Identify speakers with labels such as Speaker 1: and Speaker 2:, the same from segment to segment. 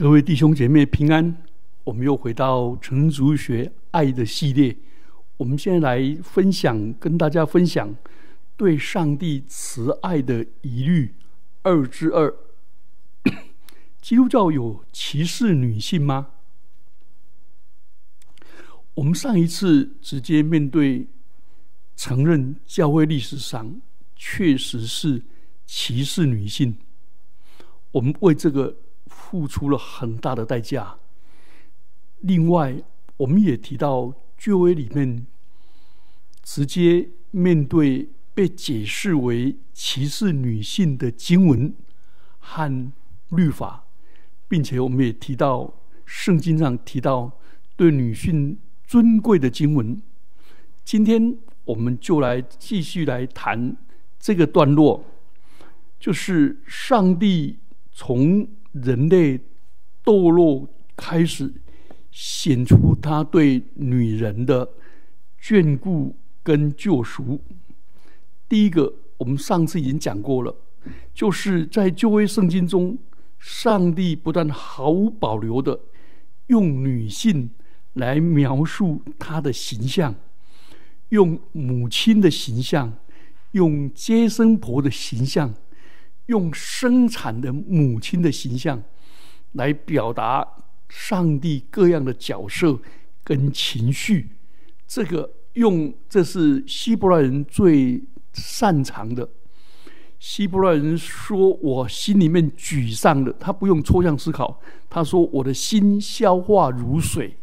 Speaker 1: 各位弟兄姐妹平安，我们又回到成族学爱的系列。我们现在来分享，跟大家分享对上帝慈爱的疑虑二之二。基督教有歧视女性吗？我们上一次直接面对承认教会历史上确实是歧视女性，我们为这个。付出了很大的代价。另外，我们也提到旧约里面直接面对被解释为歧视女性的经文和律法，并且我们也提到圣经上提到对女性尊贵的经文。今天我们就来继续来谈这个段落，就是上帝从。人类堕落开始，显出他对女人的眷顾跟救赎。第一个，我们上次已经讲过了，就是在旧约圣经中，上帝不但毫无保留的用女性来描述他的形象，用母亲的形象，用接生婆的形象。用生产的母亲的形象来表达上帝各样的角色跟情绪，这个用这是希伯来人最擅长的。希伯来人说：“我心里面沮丧的，他不用抽象思考，他说我的心消化如水。”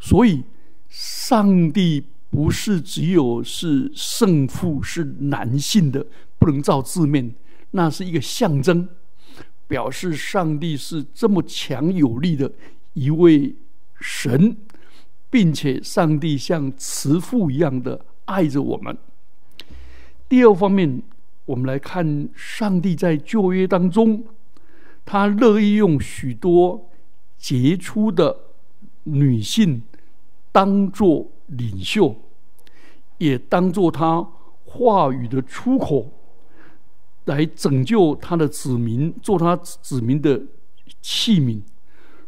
Speaker 1: 所以，上帝不是只有是圣父是男性的，不能照字面。那是一个象征，表示上帝是这么强有力的一位神，并且上帝像慈父一样的爱着我们。第二方面，我们来看上帝在旧约当中，他乐意用许多杰出的女性当做领袖，也当做他话语的出口。来拯救他的子民，做他子民的器皿。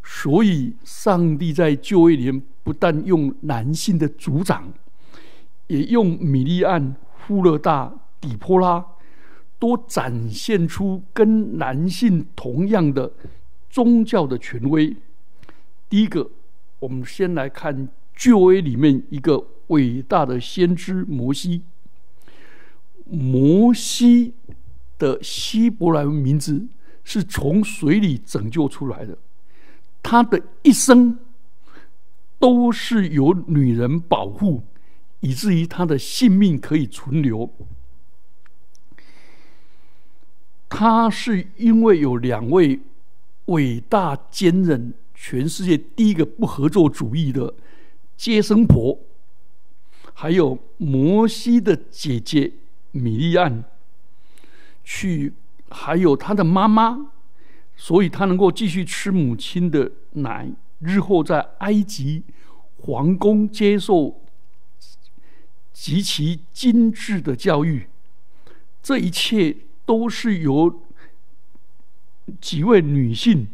Speaker 1: 所以，上帝在旧约里面不但用男性的族长，也用米利安、富勒大、底波拉，都展现出跟男性同样的宗教的权威。第一个，我们先来看旧约里面一个伟大的先知摩西。摩西。的希伯来文名字是从水里拯救出来的，他的一生都是由女人保护，以至于他的性命可以存留。他是因为有两位伟大坚韧、全世界第一个不合作主义的接生婆，还有摩西的姐姐米利安。去，还有他的妈妈，所以他能够继续吃母亲的奶，日后在埃及皇宫接受极其精致的教育。这一切都是由几位女性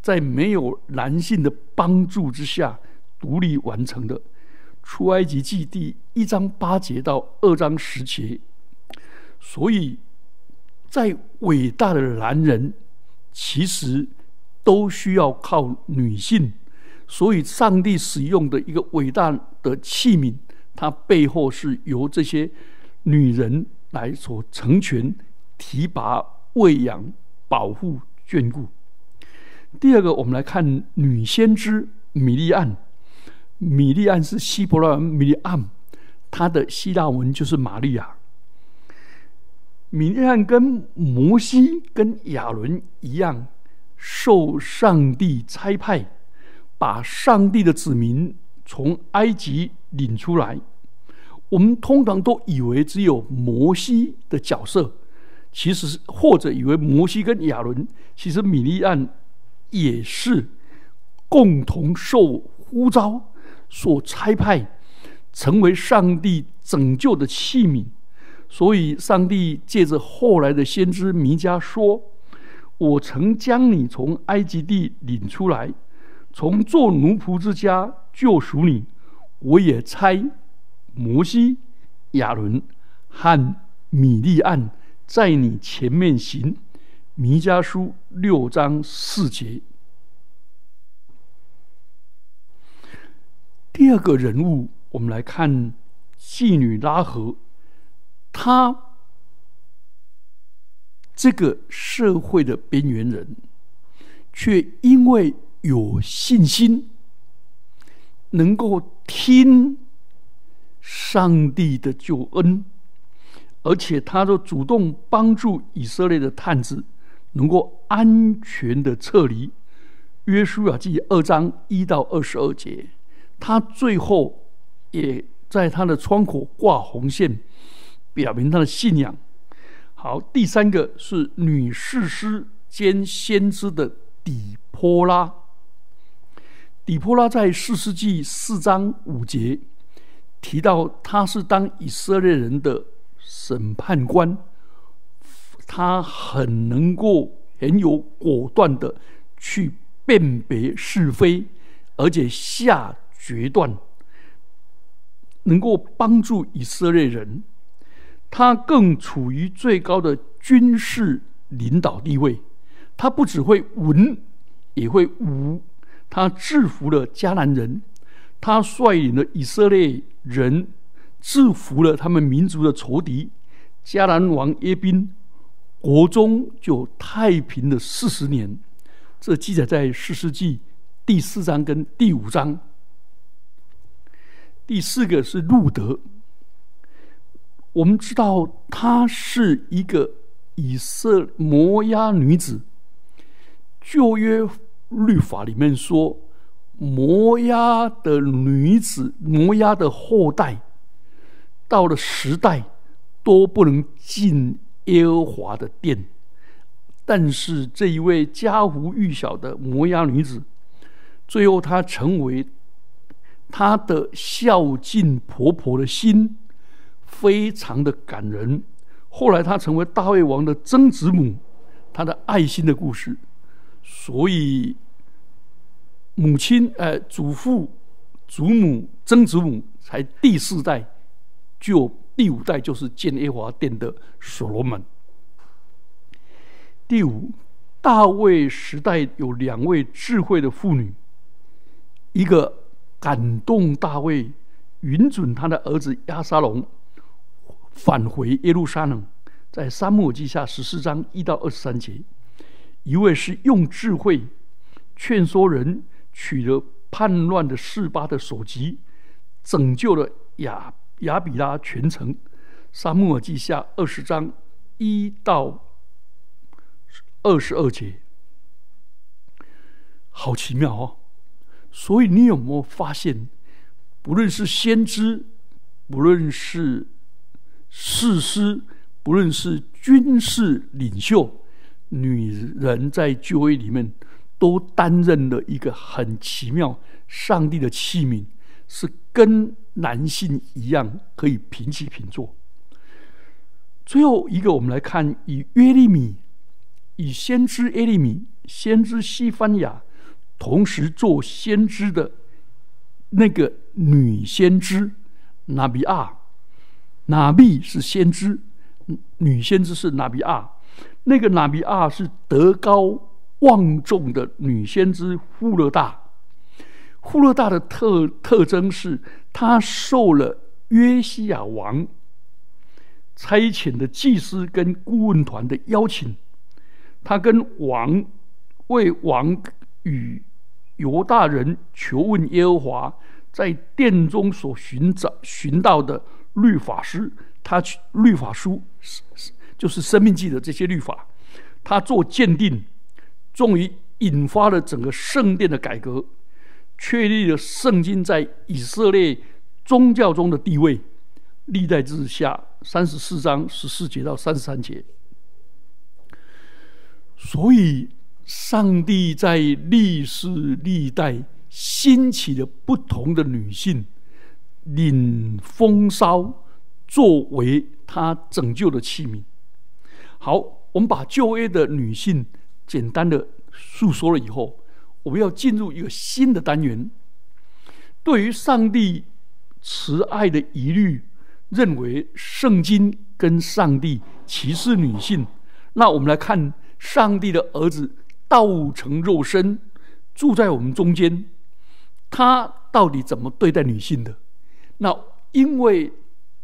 Speaker 1: 在没有男性的帮助之下独立完成的。出埃及记第一章八节到二章十节，所以。再伟大的男人，其实都需要靠女性，所以上帝使用的一个伟大的器皿，它背后是由这些女人来所成全、提拔、喂养、保护、眷顾。第二个，我们来看女先知米利安。米利安是希伯来文米利安，她的希腊文就是玛利亚。米利暗跟摩西、跟亚伦一样，受上帝差派，把上帝的子民从埃及领出来。我们通常都以为只有摩西的角色，其实或者以为摩西跟亚伦，其实米利暗也是共同受呼召、所差派，成为上帝拯救的器皿。所以，上帝借着后来的先知弥迦说：“我曾将你从埃及地领出来，从做奴仆之家救赎你。我也差摩西、亚伦和米利暗在你前面行。弥迦书六章四节。第二个人物，我们来看妓女拉合，他这个社会的边缘人，却因为有信心，能够听上帝的救恩，而且他都主动帮助以色列的探子，能够安全的撤离。约书亚记二章一到二十二节。他最后也在他的窗口挂红线，表明他的信仰。好，第三个是女士师兼先知的底波拉。底波拉在四世纪四章五节提到，他是当以色列人的审判官，他很能够很有果断的去辨别是非，而且下。决断能够帮助以色列人，他更处于最高的军事领导地位。他不只会文，也会武。他制服了迦南人，他率领了以色列人制服了他们民族的仇敌迦南王耶宾，国中就太平了四十年。这记载在四世纪第四章跟第五章。第四个是路德，我们知道她是一个以色摩押女子。旧约律法里面说，摩押的女子、摩押的后代，到了时代都不能进耶和华的殿。但是这一位家无玉小的摩押女子，最后她成为。她的孝敬婆婆的心非常的感人。后来她成为大卫王的曾子母，她的爱心的故事。所以母亲、呃祖父、祖母、曾子母才第四代，就第五代就是建耶华殿的所罗门。第五，大卫时代有两位智慧的妇女，一个。感动大卫，允准他的儿子亚沙龙返回耶路撒冷，在沙漠记下十四章一到二十三节。一位是用智慧劝说人取了叛乱的示巴的首级，拯救了亚亚比拉全城。沙漠记下二十章一到二十二节，好奇妙哦！所以，你有没有发现，不论是先知，不论是士师，不论是军事领袖，女人在就业里面都担任了一个很奇妙、上帝的器皿，是跟男性一样可以平起平坐。最后一个，我们来看以约利米，以先知耶利米，先知西番雅。同时做先知的那个女先知拿比亚，拿比是先知，女先知是拿比亚。那个拿比亚是德高望重的女先知富勒大。富勒大的特特征是，她受了约西亚王差遣的祭司跟顾问团的邀请，他跟王为王与。犹大人求问耶和华，在殿中所寻找寻到的律法师，他去律法书是是就是生命记的这些律法，他做鉴定，终于引发了整个圣殿的改革，确立了圣经在以色列宗教中的地位。历代之下三十四章十四节到三十三节，所以。上帝在历世历代兴起的不同的女性，领风骚，作为他拯救的器皿。好，我们把旧约的女性简单的诉说了以后，我们要进入一个新的单元。对于上帝慈爱的疑虑，认为圣经跟上帝歧视女性，那我们来看上帝的儿子道成肉身，住在我们中间，他到底怎么对待女性的？那因为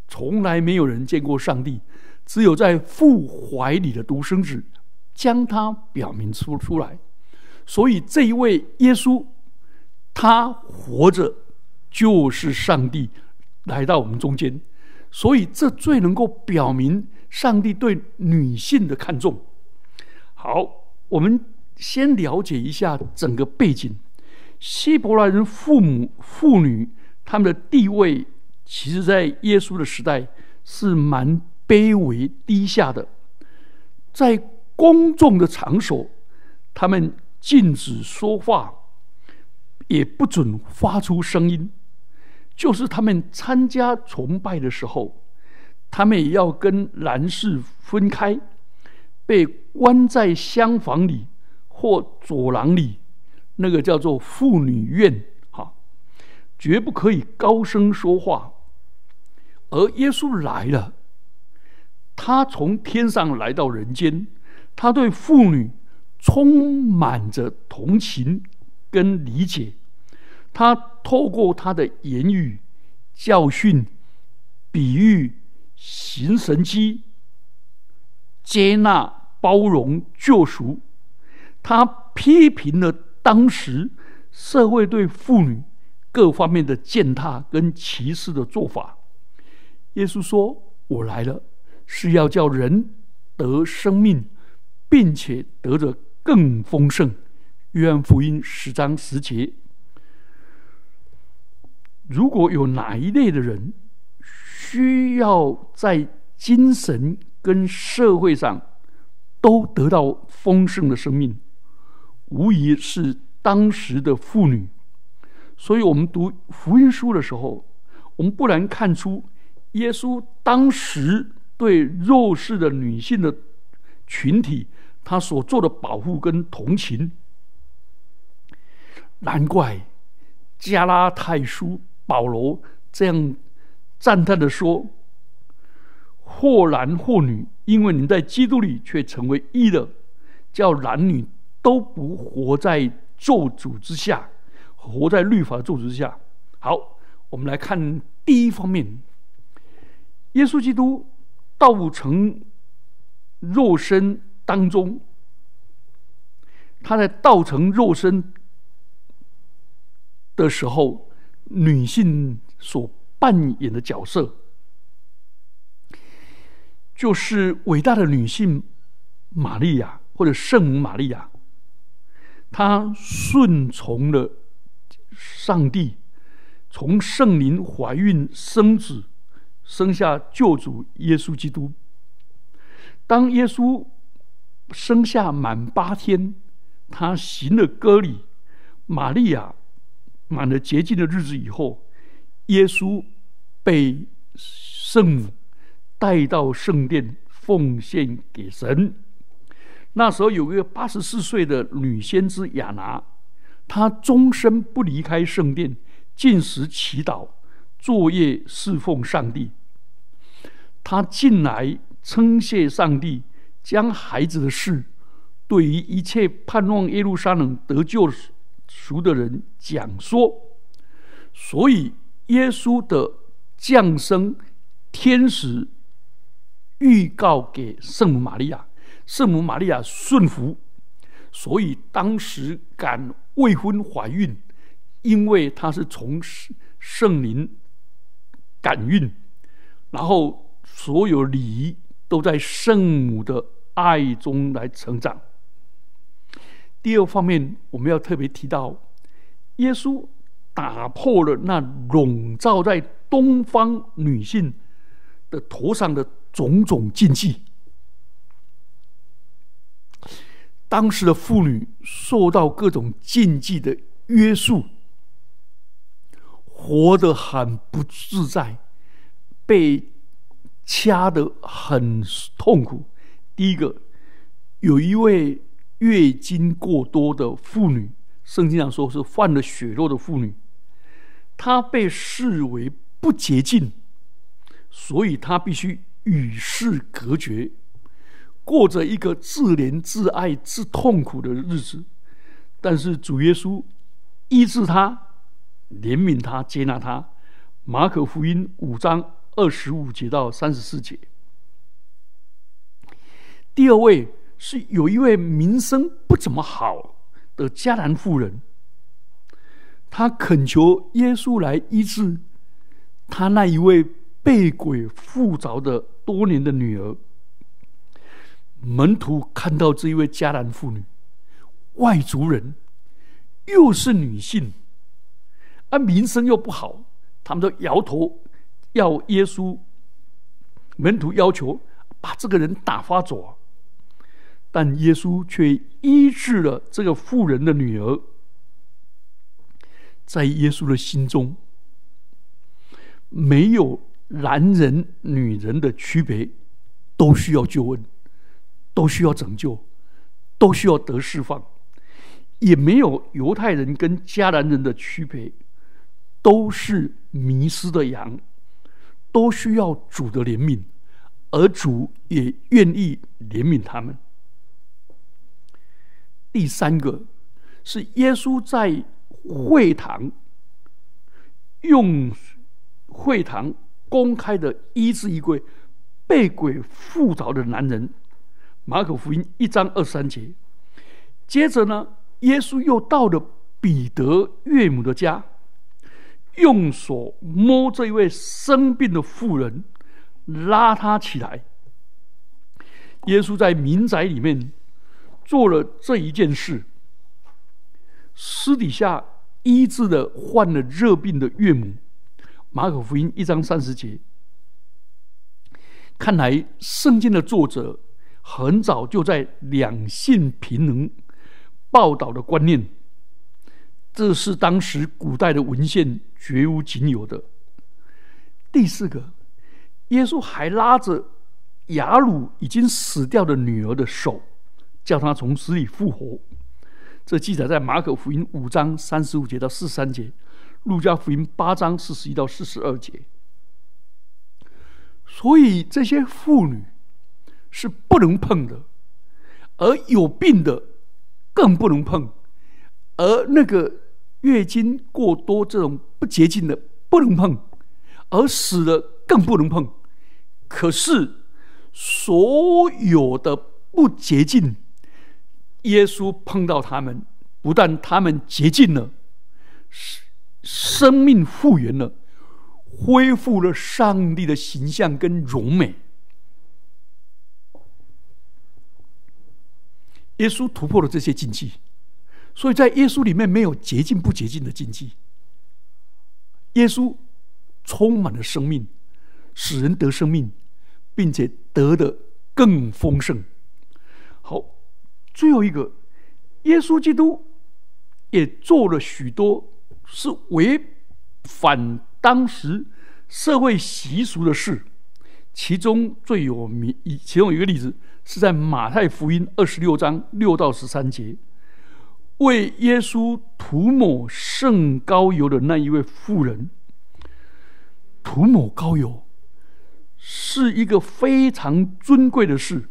Speaker 1: 从来没有人见过上帝，只有在父怀里的独生子将他表明出出来，所以这一位耶稣，他活着就是上帝来到我们中间，所以这最能够表明上帝对女性的看重。好，我们先了解一下整个背景，希伯来人父母妇女。他们的地位，其实，在耶稣的时代是蛮卑微低下的。在公众的场所，他们禁止说话，也不准发出声音。就是他们参加崇拜的时候，他们也要跟男士分开，被关在厢房里或走廊里，那个叫做妇女院。绝不可以高声说话，而耶稣来了，他从天上来到人间，他对妇女充满着同情跟理解，他透过他的言语、教训、比喻、行神迹，接纳、包容、救赎，他批评了当时社会对妇女。各方面的践踏跟歧视的做法，耶稣说：“我来了，是要叫人得生命，并且得着更丰盛。”约翰福音十章十节。如果有哪一类的人需要在精神跟社会上都得到丰盛的生命，无疑是当时的妇女。所以，我们读福音书的时候，我们不难看出，耶稣当时对弱势的女性的群体，他所做的保护跟同情。难怪加拉太书保罗这样赞叹的说：“或男或女，因为你在基督里却成为一的，叫男女都不活在咒诅之下。”活在律法的咒之下。好，我们来看第一方面：耶稣基督道成肉身当中，他在道成肉身的时候，女性所扮演的角色，就是伟大的女性玛利亚，或者圣母玛利亚，她顺从了。上帝从圣灵怀孕生子，生下救主耶稣基督。当耶稣生下满八天，他行了割礼，玛利亚满了洁净的日子以后，耶稣被圣母带到圣殿奉献给神。那时候有一个八十四岁的女先知亚拿。他终身不离开圣殿，进食祈祷，作业侍奉上帝。他进来称谢上帝，将孩子的事对于一切盼望耶路撒冷得救赎的人讲说。所以耶稣的降生，天使预告给圣母玛利亚，圣母玛利亚顺服，所以当时敢。未婚怀孕，因为她是从圣灵感孕，然后所有礼仪都在圣母的爱中来成长。第二方面，我们要特别提到，耶稣打破了那笼罩在东方女性的头上的种种禁忌。当时的妇女受到各种禁忌的约束，活得很不自在，被掐得很痛苦。第一个，有一位月经过多的妇女，圣经上说是犯了血肉的妇女，她被视为不洁净，所以她必须与世隔绝，过着一个自怜自爱自痛苦的日子。但是主耶稣医治他，怜悯他，接纳他。马可福音五章二十五节到三十四节。第二位。是有一位名声不怎么好的迦南妇人，她恳求耶稣来医治她那一位被鬼附着的多年的女儿。门徒看到这一位迦南妇女，外族人，又是女性，而名声又不好，他们都摇头，要耶稣。门徒要求把这个人打发走。但耶稣却医治了这个妇人的女儿。在耶稣的心中，没有男人、女人的区别，都需要救恩，都需要拯救，都需要得释放；也没有犹太人跟迦南人的区别，都是迷失的羊，都需要主的怜悯，而主也愿意怜悯他们。第三个是耶稣在会堂用会堂公开的医治一位被鬼附着的男人，马可福音一章二三节。接着呢，耶稣又到了彼得岳母的家，用手摸这一位生病的妇人，拉她起来。耶稣在民宅里面。做了这一件事，私底下医治了患了热病的岳母。马可福音一章三十节，看来圣经的作者很早就在两性平等报道的观念，这是当时古代的文献绝无仅有的。第四个，耶稣还拉着雅鲁已经死掉的女儿的手。叫她从死里复活，这记载在马可福音五章三十五节到四三节，路加福音八章四十一到四十二节。所以这些妇女是不能碰的，而有病的更不能碰，而那个月经过多这种不洁净的不能碰，而死的更不能碰。可是所有的不洁净。耶稣碰到他们，不但他们洁净了，生命复原了，恢复了上帝的形象跟荣美。耶稣突破了这些禁忌，所以在耶稣里面没有洁净不洁净的禁忌。耶稣充满了生命，使人得生命，并且得的更丰盛。好。最后一个，耶稣基督也做了许多是违反当时社会习俗的事。其中最有名，其中一个例子是在马太福音二十六章六到十三节，为耶稣涂抹圣膏油的那一位妇人。涂抹膏油是一个非常尊贵的事。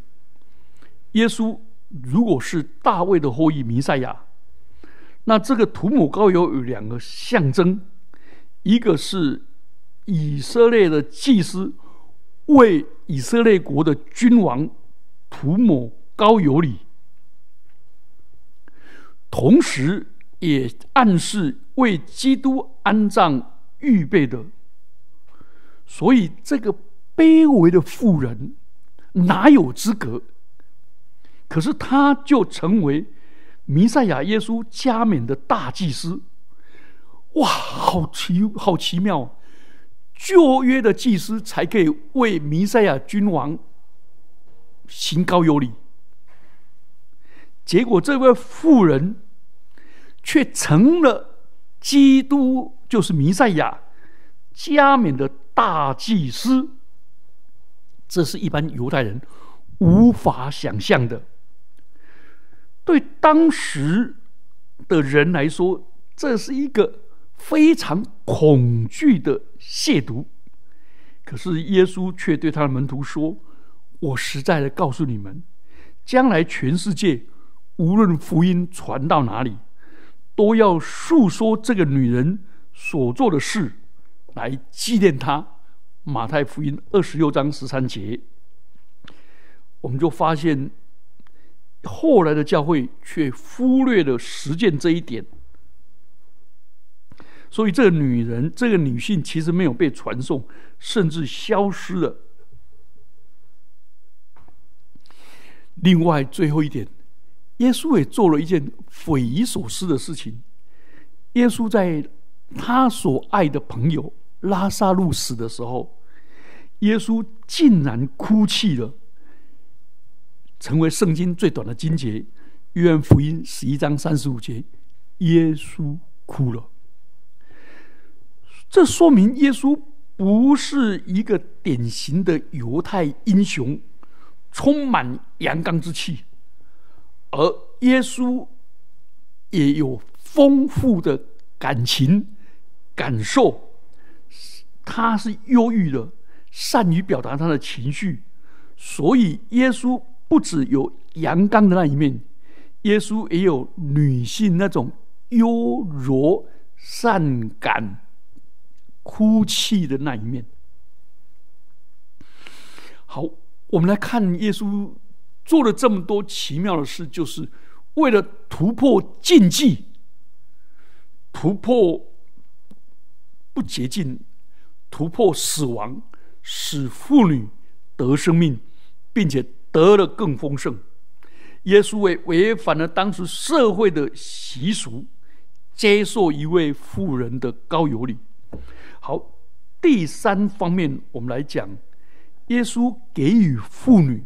Speaker 1: 耶稣。如果是大卫的后裔弥赛亚，那这个涂抹膏油有两个象征，一个是以色列的祭司为以色列国的君王涂抹膏油里，同时也暗示为基督安葬预备的。所以，这个卑微的妇人哪有资格？可是他就成为弥赛亚耶稣加冕的大祭司，哇，好奇好奇妙！旧约的祭司才可以为弥赛亚君王行高有礼，结果这位妇人却成了基督，就是弥赛亚加冕的大祭司，这是一般犹太人无法想象的。对当时的人来说，这是一个非常恐惧的亵渎。可是耶稣却对他的门徒说：“我实在的告诉你们，将来全世界无论福音传到哪里，都要诉说这个女人所做的事，来纪念她。”马太福音二十六章十三节，我们就发现。后来的教会却忽略了实践这一点，所以这个女人、这个女性其实没有被传颂，甚至消失了。另外，最后一点，耶稣也做了一件匪夷所思的事情。耶稣在他所爱的朋友拉萨路死的时候，耶稣竟然哭泣了。成为圣经最短的经节，《约翰福音》十一章三十五节，耶稣哭了。这说明耶稣不是一个典型的犹太英雄，充满阳刚之气，而耶稣也有丰富的感情感受，他是忧郁的，善于表达他的情绪，所以耶稣。不只有阳刚的那一面，耶稣也有女性那种优柔善感、哭泣的那一面。好，我们来看耶稣做了这么多奇妙的事，就是为了突破禁忌、突破不洁净、突破死亡，使妇女得生命，并且。得了更丰盛。耶稣为违反了当时社会的习俗，接受一位妇人的高油礼。好，第三方面我们来讲，耶稣给予妇女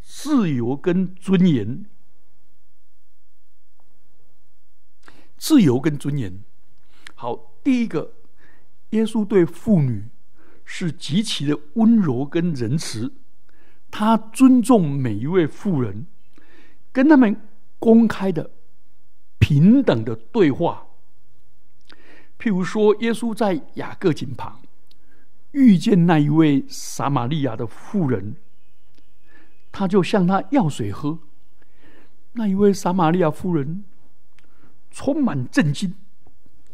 Speaker 1: 自由跟尊严。自由跟尊严。好，第一个，耶稣对妇女是极其的温柔跟仁慈。他尊重每一位妇人，跟他们公开的、平等的对话。譬如说，耶稣在雅各井旁遇见那一位撒玛利亚的妇人，他就向她要水喝。那一位撒玛利亚妇人充满震惊：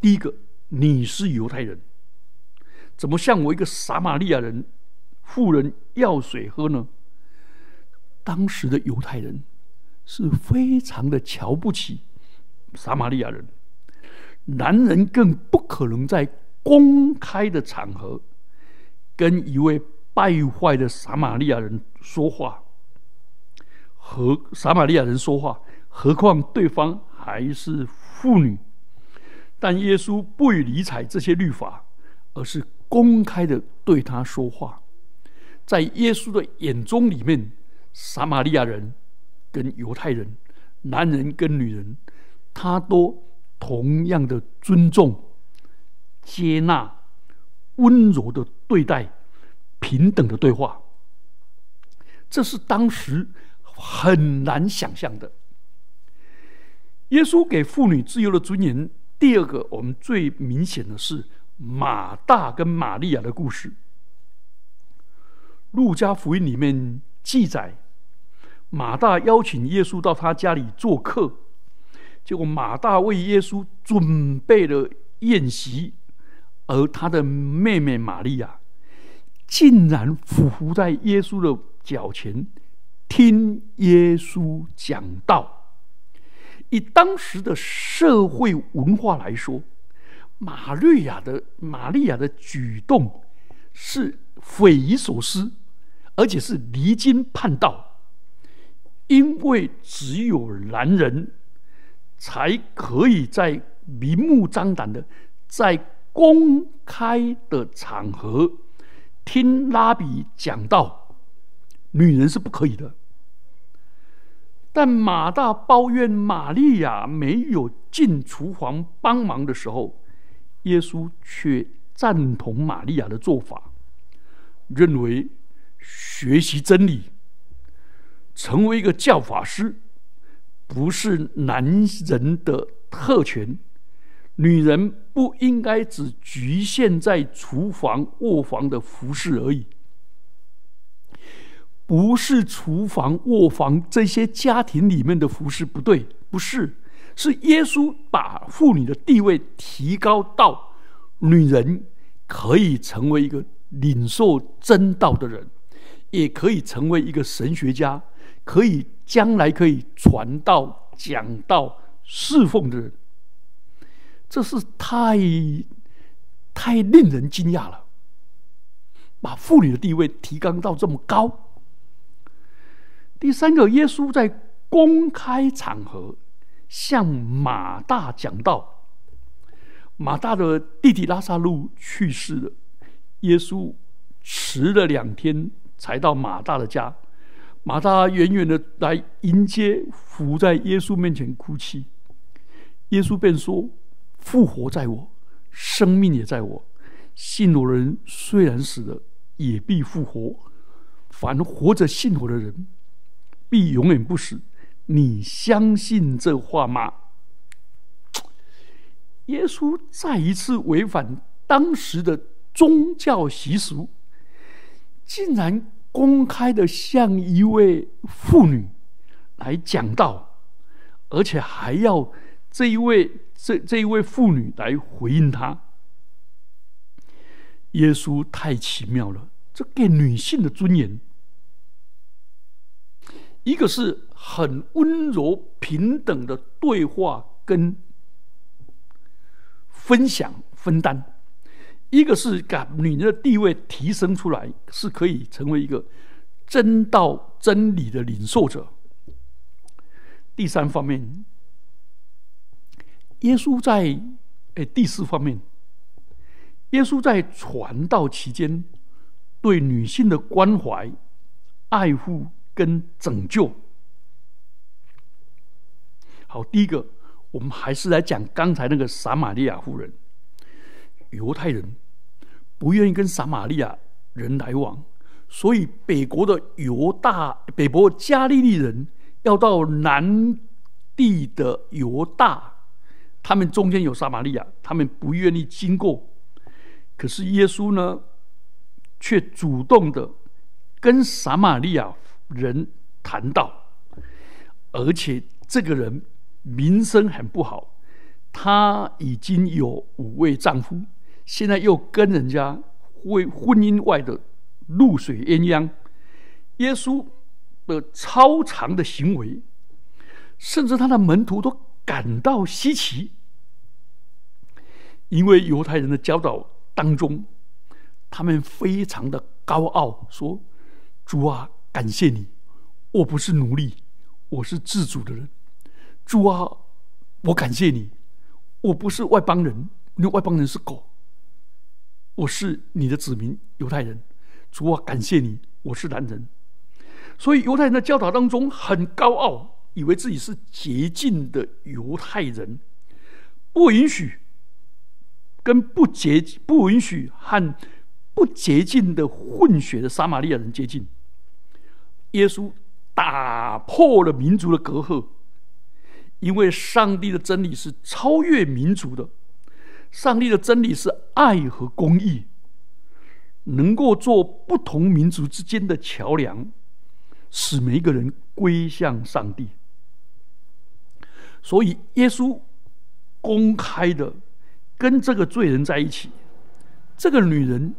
Speaker 1: 第一个，你是犹太人，怎么向我一个撒玛利亚人妇人要水喝呢？当时的犹太人是非常的瞧不起撒玛利亚人，男人更不可能在公开的场合跟一位败坏的撒玛利亚人说话，和撒玛利亚人说话，何况对方还是妇女。但耶稣不予理睬这些律法，而是公开的对他说话，在耶稣的眼中里面。撒玛利亚人跟犹太人，男人跟女人，他都同样的尊重、接纳、温柔的对待、平等的对话。这是当时很难想象的。耶稣给妇女自由的尊严。第二个，我们最明显的是马大跟玛利亚的故事。路加福音里面记载。马大邀请耶稣到他家里做客，结果马大为耶稣准备了宴席，而他的妹妹玛利亚竟然俯伏在耶稣的脚前听耶稣讲道。以当时的社会文化来说，玛利亚的玛利亚的举动是匪夷所思，而且是离经叛道。因为只有男人才可以在明目张胆的在公开的场合听拉比讲道，女人是不可以的。但马大抱怨玛利亚没有进厨房帮忙的时候，耶稣却赞同玛利亚的做法，认为学习真理。成为一个教法师，不是男人的特权，女人不应该只局限在厨房、卧房的服饰而已。不是厨房、卧房这些家庭里面的服饰不对，不是，是耶稣把妇女的地位提高到女人可以成为一个领受真道的人，也可以成为一个神学家，可以将来可以传道、讲道、侍奉的人。这是太太令人惊讶了，把妇女的地位提高到这么高。第三个，耶稣在公开场合向马大讲道。马大的弟弟拉萨路去世了，耶稣迟了两天才到马大的家。马大远远的来迎接，伏在耶稣面前哭泣。耶稣便说：“复活在我，生命也在我。信我的人虽然死了，也必复活。凡活着信我的人。”必永远不死，你相信这话吗？耶稣再一次违反当时的宗教习俗，竟然公开的向一位妇女来讲道，而且还要这一位这这一位妇女来回应他。耶稣太奇妙了，这给女性的尊严。一个是很温柔平等的对话跟分享分担，一个是把女人的地位提升出来，是可以成为一个真道真理的领受者。第三方面，耶稣在哎第四方面，耶稣在传道期间对女性的关怀爱护。跟拯救。好，第一个，我们还是来讲刚才那个撒玛利亚妇人。犹太人不愿意跟撒玛利亚人来往，所以北国的犹大、北国加利利人要到南地的犹大，他们中间有撒玛利亚，他们不愿意经过。可是耶稣呢，却主动的跟撒玛利亚。人谈到，而且这个人名声很不好，他已经有五位丈夫，现在又跟人家为婚姻外的露水鸳鸯。耶稣的超常的行为，甚至他的门徒都感到稀奇，因为犹太人的教导当中，他们非常的高傲，说：“主啊。”感谢你，我不是奴隶，我是自主的人。主啊，我感谢你，我不是外邦人，那外邦人是狗。我是你的子民，犹太人。主啊，感谢你，我是男人。所以犹太人的教导当中很高傲，以为自己是洁净的犹太人，不允许跟不洁、不允许和不洁净的混血的撒玛利亚人接近。耶稣打破了民族的隔阂，因为上帝的真理是超越民族的，上帝的真理是爱和公义，能够做不同民族之间的桥梁，使每一个人归向上帝。所以，耶稣公开的跟这个罪人在一起，这个女人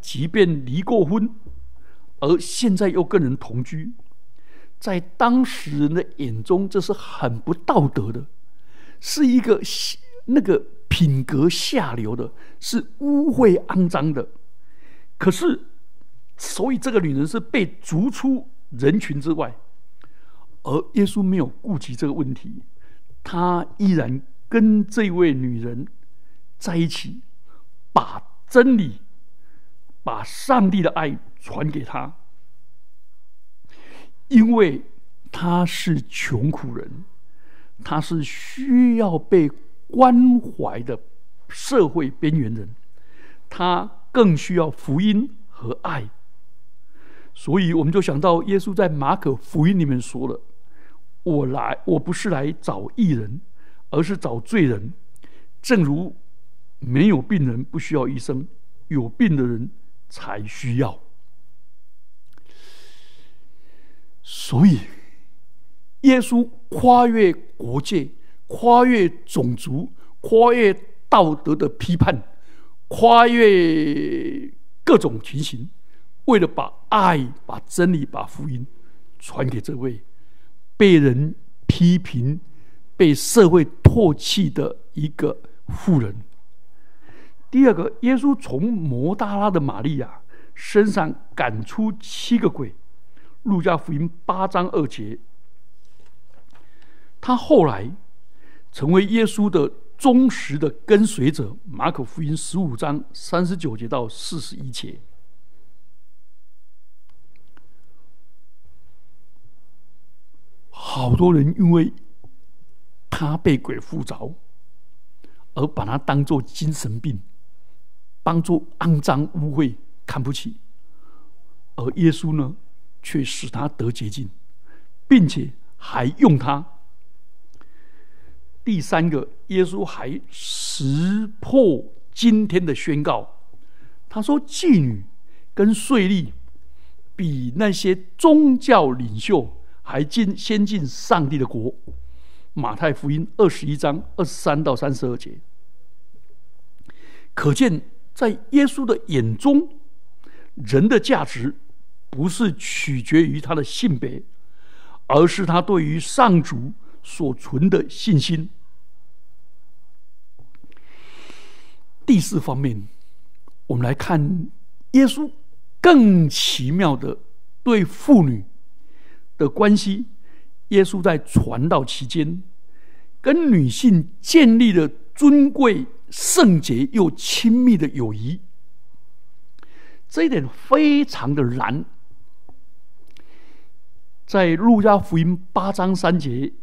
Speaker 1: 即便离过婚。而现在又跟人同居，在当时人的眼中，这是很不道德的，是一个那个品格下流的，是污秽肮脏的。可是，所以这个女人是被逐出人群之外，而耶稣没有顾及这个问题，他依然跟这位女人在一起，把真理。把上帝的爱传给他，因为他是穷苦人，他是需要被关怀的社会边缘人，他更需要福音和爱。所以，我们就想到耶稣在马可福音里面说了：“我来，我不是来找义人，而是找罪人。正如没有病人不需要医生，有病的人才需要。所以，耶稣跨越国界，跨越种族，跨越道德的批判，跨越各种情形，为了把爱、把真理、把福音传给这位被人批评、被社会唾弃的一个妇人。第二个，耶稣从摩大拉的玛利亚身上赶出七个鬼。路加福音八章二节，他后来成为耶稣的忠实的跟随者。马可福音十五章三十九节到四十一节，好多人因为他被鬼附着，而把他当做精神病，当做肮脏污秽，看不起。而耶稣呢？却使他得洁净，并且还用他。第三个，耶稣还识破今天的宣告。他说：“妓女跟税吏比那些宗教领袖还进先进上帝的国。”马太福音二十一章二十三到三十二节，可见在耶稣的眼中，人的价值。不是取决于他的性别，而是他对于上主所存的信心。第四方面，我们来看耶稣更奇妙的对妇女的关系。耶稣在传道期间，跟女性建立了尊贵、圣洁又亲密的友谊，这一点非常的难。在路加福音八章三节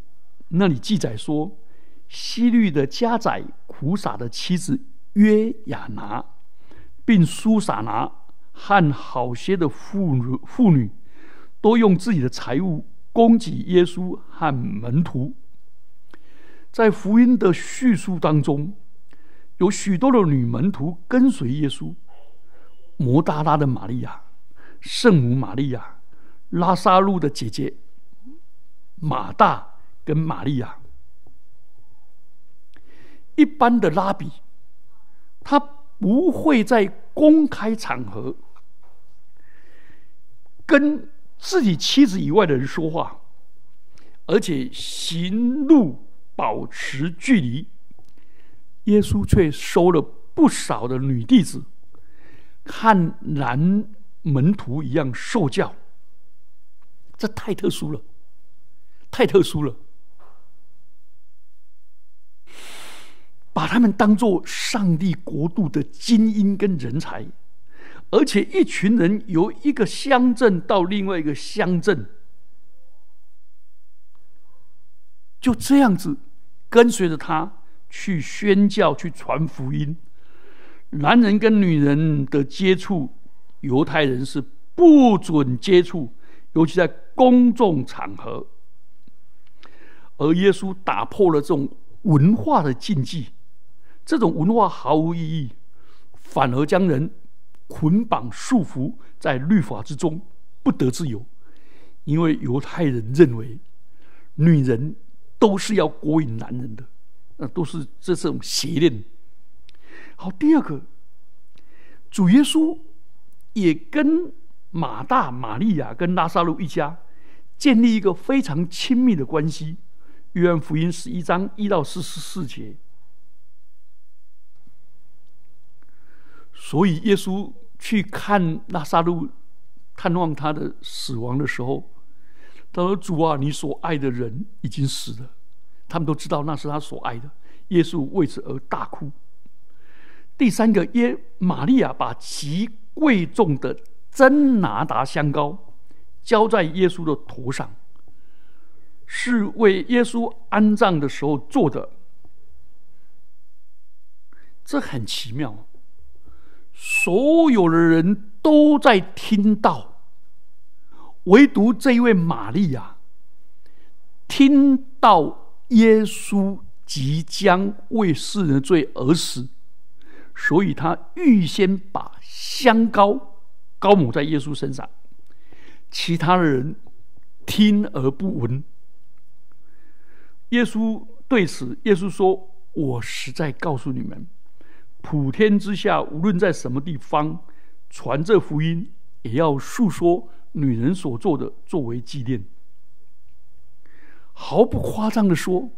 Speaker 1: 那里记载说，西律的家宰苦撒的妻子约雅拿，并苏撒拿和好些的妇女妇女，都用自己的财物供给耶稣和门徒。在福音的叙述当中，有许多的女门徒跟随耶稣，摩大拉的玛利亚，圣母玛利亚。拉萨路的姐姐马大跟玛利亚，一般的拉比，他不会在公开场合跟自己妻子以外的人说话，而且行路保持距离。耶稣却收了不少的女弟子，和男门徒一样受教。这太特殊了，太特殊了！把他们当做上帝国度的精英跟人才，而且一群人由一个乡镇到另外一个乡镇，就这样子跟随着他去宣教、去传福音。男人跟女人的接触，犹太人是不准接触。尤其在公众场合，而耶稣打破了这种文化的禁忌，这种文化毫无意义，反而将人捆绑束缚在律法之中，不得自由。因为犹太人认为，女人都是要勾引男人的，那都是这种邪念。好，第二个，主耶稣也跟。马大、玛利亚跟拉萨路一家建立一个非常亲密的关系。约翰福音十一章一到四十四节。所以耶稣去看拉萨路，探望他的死亡的时候，他说：“主啊，你所爱的人已经死了。”他们都知道那是他所爱的。耶稣为此而大哭。第三个，耶玛利亚把极贵重的。真拿达香膏浇在耶稣的头上，是为耶稣安葬的时候做的。这很奇妙，所有的人都在听到，唯独这一位玛利亚听到耶稣即将为世人罪而死，所以他预先把香膏膏抹在耶稣身上，其他的人听而不闻。耶稣对此，耶稣说：“我实在告诉你们，普天之下无论在什么地方传这福音，也要诉说女人所做的，作为纪念。”毫不夸张的说，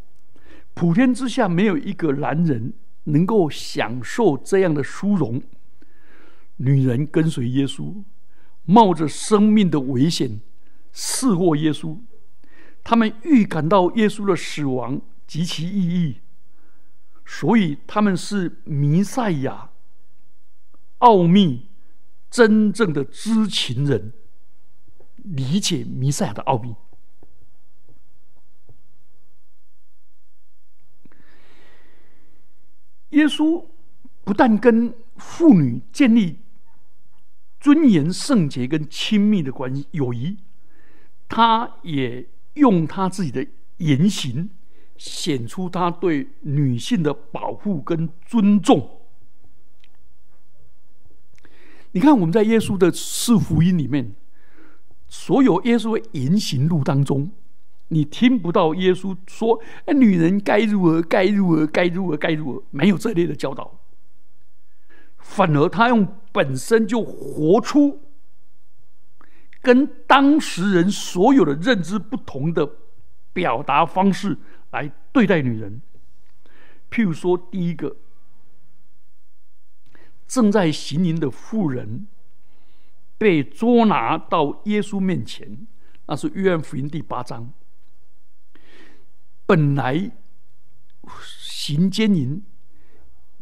Speaker 1: 普天之下没有一个男人能够享受这样的殊荣。女人跟随耶稣，冒着生命的危险试获耶稣。他们预感到耶稣的死亡及其意义，所以他们是弥赛亚奥秘真正的知情人，理解弥赛亚的奥秘。耶稣不但跟妇女建立尊严、圣洁跟亲密的关系友谊，他也。用他自己的言行显出他对女性的保护跟尊重。你看，我们在耶稣的四福音里面，所有耶稣的言行录当中，你听不到耶稣说：“哎，女人该如何，该如何，该如何，该如何。”没有这类的教导，反而他用本身就活出。跟当时人所有的认知不同的表达方式来对待女人，譬如说，第一个正在行淫的妇人被捉拿到耶稣面前，那是约翰福音第八章。本来行奸淫，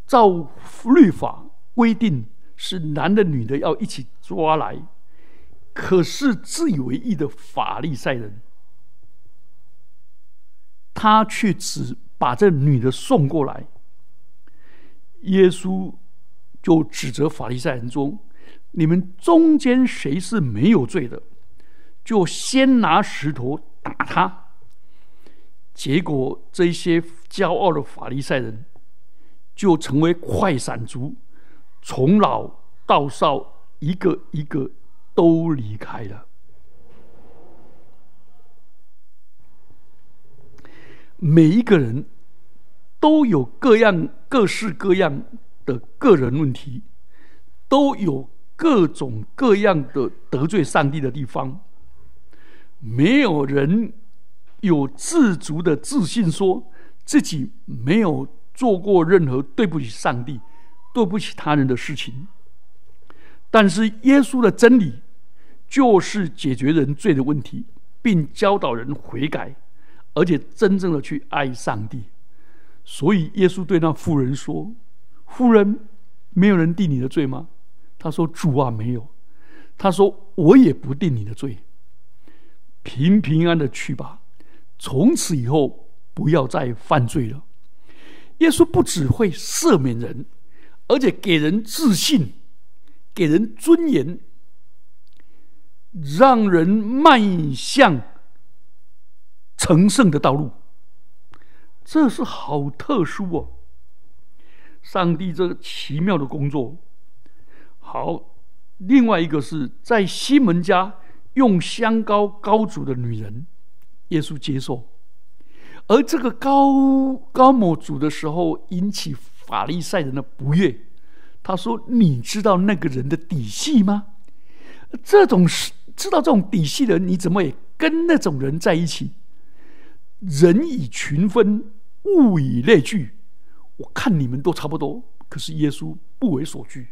Speaker 1: 照律法规定是男的女的要一起抓来。可是自以为意的法利赛人，他却只把这女的送过来。耶稣就指责法利赛人中：“你们中间谁是没有罪的，就先拿石头打他。”结果这些骄傲的法利赛人就成为快闪族，从老到少，一个一个。都离开了。每一个人都有各样各式各样的个人问题，都有各种各样的得罪上帝的地方。没有人有自足的自信，说自己没有做过任何对不起上帝、对不起他人的事情。但是耶稣的真理就是解决人罪的问题，并教导人悔改，而且真正的去爱上帝。所以耶稣对那妇人说：“妇人，没有人定你的罪吗？”他说：“主啊，没有。”他说：“我也不定你的罪，平平安的去吧，从此以后不要再犯罪了。”耶稣不只会赦免人，而且给人自信。给人尊严，让人迈向成圣的道路，这是好特殊哦！上帝这个奇妙的工作，好。另外一个是在西门家用香膏膏煮的女人，耶稣接受，而这个膏膏抹煮的时候，引起法利赛人的不悦。他说：“你知道那个人的底细吗？这种是知道这种底细的人，你怎么也跟那种人在一起？人以群分，物以类聚。我看你们都差不多，可是耶稣不为所惧。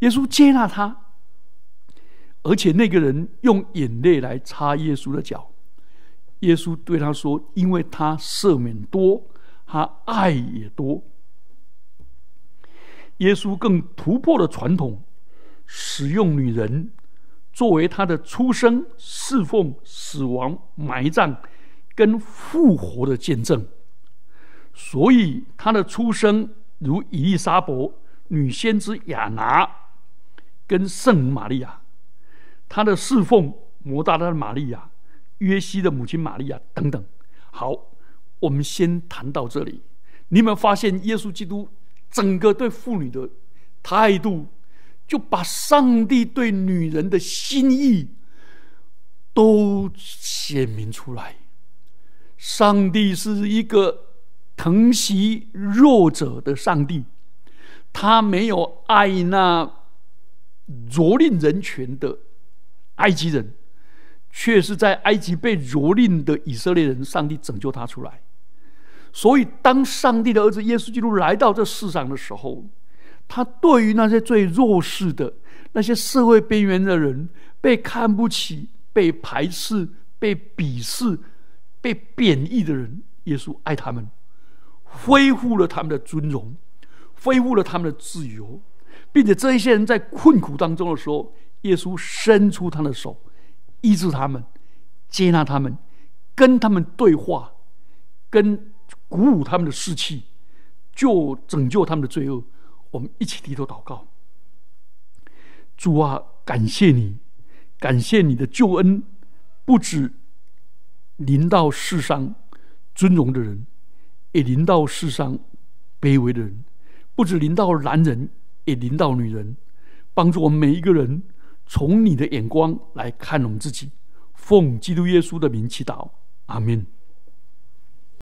Speaker 1: 耶稣接纳他，而且那个人用眼泪来擦耶稣的脚。耶稣对他说：‘因为他赦免多，他爱也多。’”耶稣更突破了传统，使用女人作为他的出生、侍奉、死亡、埋葬跟复活的见证。所以他的出生如以利沙伯、女先知亚拿跟圣母玛利亚；他的侍奉摩大拉的玛利亚、约西的母亲玛利亚等等，好，我们先谈到这里。你有没有发现，耶稣基督整个对妇女的态度，就把上帝对女人的心意都显明出来？上帝是一个疼惜弱者的上帝，他没有爱那蹂躏人权的埃及人。却是在埃及被蹂躏的以色列人，上帝拯救他出来。所以，当上帝的儿子耶稣基督来到这世上的时候，他对于那些最弱势的、那些社会边缘的人、被看不起、被排斥、被鄙视、被贬义的人，耶稣爱他们，恢复了他们的尊荣，恢复了他们的自由，并且这一些人在困苦当中的时候，耶稣伸出他的手。医治他们，接纳他们，跟他们对话，跟鼓舞他们的士气，就拯救他们的罪恶。我们一起低头祷告：主啊，感谢你，感谢你的救恩，不止临到世上尊荣的人，也临到世上卑微的人；不止临到男人，也临到女人，帮助我们每一个人。从你的眼光来看我们自己，奉基督耶稣的名祈祷，阿门。